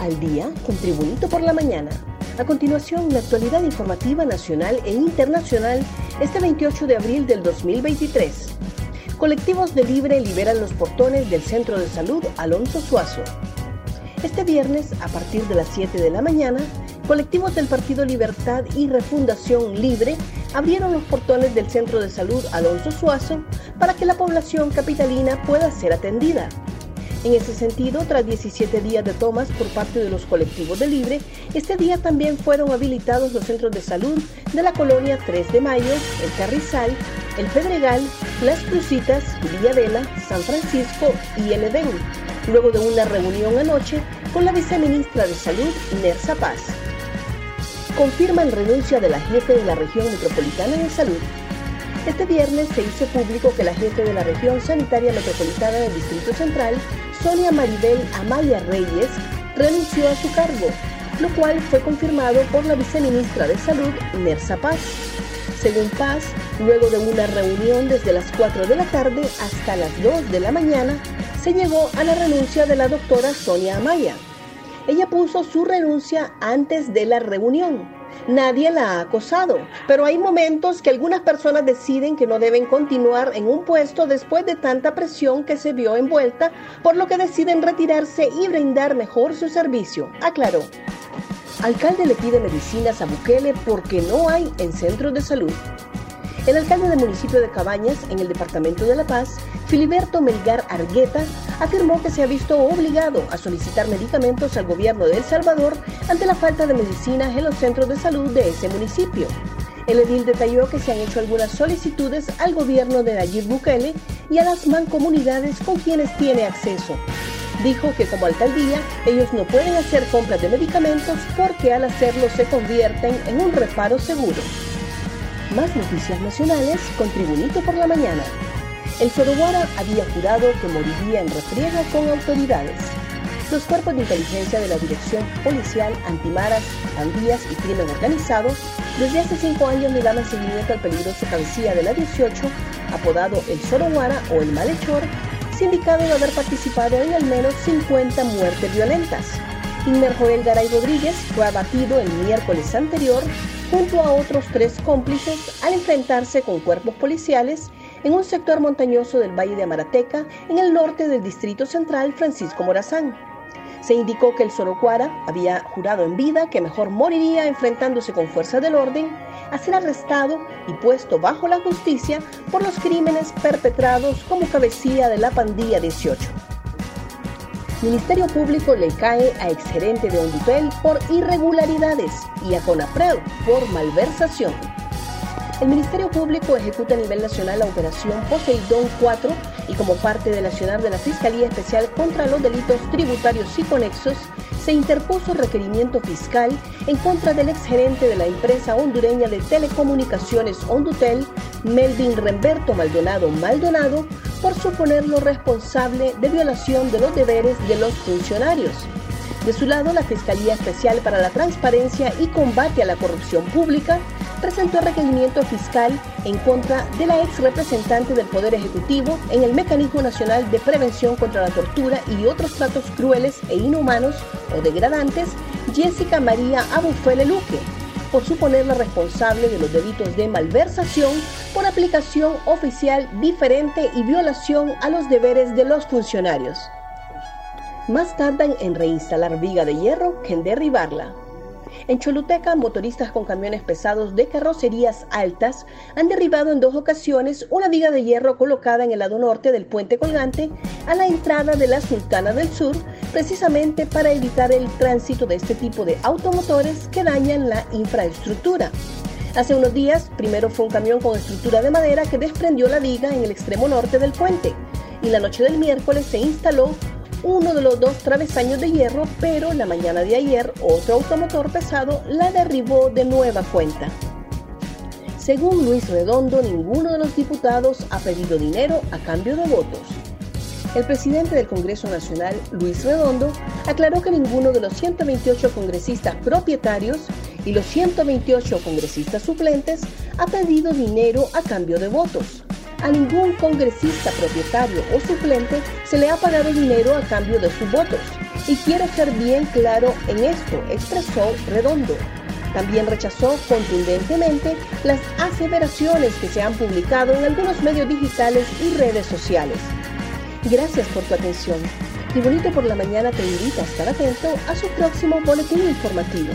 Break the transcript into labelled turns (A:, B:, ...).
A: al día con Tribunito por la mañana. A continuación, la actualidad informativa nacional e internacional este 28 de abril del 2023. Colectivos de Libre liberan los portones del Centro de Salud Alonso Suazo. Este viernes, a partir de las 7 de la mañana, colectivos del Partido Libertad y Refundación Libre abrieron los portones del Centro de Salud Alonso Suazo para que la población capitalina pueda ser atendida. En ese sentido, tras 17 días de tomas por parte de los colectivos de Libre, este día también fueron habilitados los centros de salud de la colonia 3 de Mayo, El Carrizal, El Pedregal, Las Crucitas, Villadela, San Francisco y El Edén, luego de una reunión anoche con la viceministra de Salud, Nersa Paz. Confirman renuncia de la jefe de la región metropolitana de salud, este viernes se hizo público que la jefe de la región sanitaria metropolitana del Distrito Central, Sonia Maribel Amaya Reyes, renunció a su cargo, lo cual fue confirmado por la viceministra de Salud, Nersa Paz. Según Paz, luego de una reunión desde las 4 de la tarde hasta las 2 de la mañana, se llegó a la renuncia de la doctora Sonia Amaya. Ella puso su renuncia antes de la reunión nadie la ha acosado, pero hay momentos que algunas personas deciden que no deben continuar en un puesto después de tanta presión que se vio envuelta, por lo que deciden retirarse y brindar mejor su servicio, aclaró. Alcalde le pide medicinas a Bukele porque no hay en centros de salud. El alcalde del municipio de Cabañas, en el departamento de La Paz, Filiberto Melgar Argueta, afirmó que se ha visto obligado a solicitar medicamentos al gobierno de El Salvador ante la falta de medicinas en los centros de salud de ese municipio. El edil detalló que se han hecho algunas solicitudes al gobierno de Nayib Bukele y a las mancomunidades con quienes tiene acceso. Dijo que como alcaldía ellos no pueden hacer compras de medicamentos porque al hacerlo se convierten en un reparo seguro. Más noticias nacionales con Tribunito por la Mañana. El Soroguara había jurado que moriría en refriega con autoridades. Los cuerpos de inteligencia de la Dirección Policial Antimaras, Pandillas y Crimen Organizado desde hace cinco años le daban seguimiento al peligroso cabecilla de la 18, apodado el Soroguara o el Malhechor, sindicado de haber participado en al menos 50 muertes violentas. Inmer Joel Garay Rodríguez fue abatido el miércoles anterior junto a otros tres cómplices al enfrentarse con cuerpos policiales en un sector montañoso del Valle de Amarateca, en el norte del Distrito Central Francisco Morazán. Se indicó que el Sorocuara había jurado en vida que mejor moriría enfrentándose con fuerza del orden a ser arrestado y puesto bajo la justicia por los crímenes perpetrados como cabecilla de la pandilla 18. Ministerio Público le cae a exgerente de Ondutel por irregularidades y a CONAPRED por malversación. El Ministerio Público ejecuta a nivel nacional la operación Poseidón 4 y como parte del accionar de la Fiscalía Especial contra los Delitos Tributarios y Conexos, se interpuso requerimiento fiscal en contra del exgerente de la empresa hondureña de telecomunicaciones Ondutel, Melvin Remberto Maldonado Maldonado, por suponerlo responsable de violación de los deberes de los funcionarios. De su lado, la Fiscalía Especial para la Transparencia y Combate a la Corrupción Pública presentó requerimiento fiscal en contra de la ex representante del Poder Ejecutivo en el Mecanismo Nacional de Prevención contra la Tortura y otros tratos crueles e inhumanos o degradantes, Jessica María Abufele Luque, por suponerla responsable de los delitos de malversación por aplicación oficial diferente y violación a los deberes de los funcionarios. Más tardan en reinstalar viga de hierro que en derribarla. En Choluteca, motoristas con camiones pesados de carrocerías altas han derribado en dos ocasiones una viga de hierro colocada en el lado norte del puente colgante a la entrada de la Sultana del Sur, precisamente para evitar el tránsito de este tipo de automotores que dañan la infraestructura. Hace unos días, primero fue un camión con estructura de madera que desprendió la viga en el extremo norte del puente, y la noche del miércoles se instaló uno de los dos travesaños de hierro, pero la mañana de ayer otro automotor pesado la derribó de nueva cuenta. Según Luis Redondo, ninguno de los diputados ha pedido dinero a cambio de votos. El presidente del Congreso Nacional, Luis Redondo, aclaró que ninguno de los 128 congresistas propietarios y los 128 congresistas suplentes ha pedido dinero a cambio de votos a ningún congresista propietario o suplente se le ha pagado dinero a cambio de sus votos. Y quiero ser bien claro en esto, expresó Redondo. También rechazó contundentemente las aseveraciones que se han publicado en algunos medios digitales y redes sociales. Gracias por tu atención. Y Bonito por la Mañana te invita a estar atento a su próximo boletín informativo.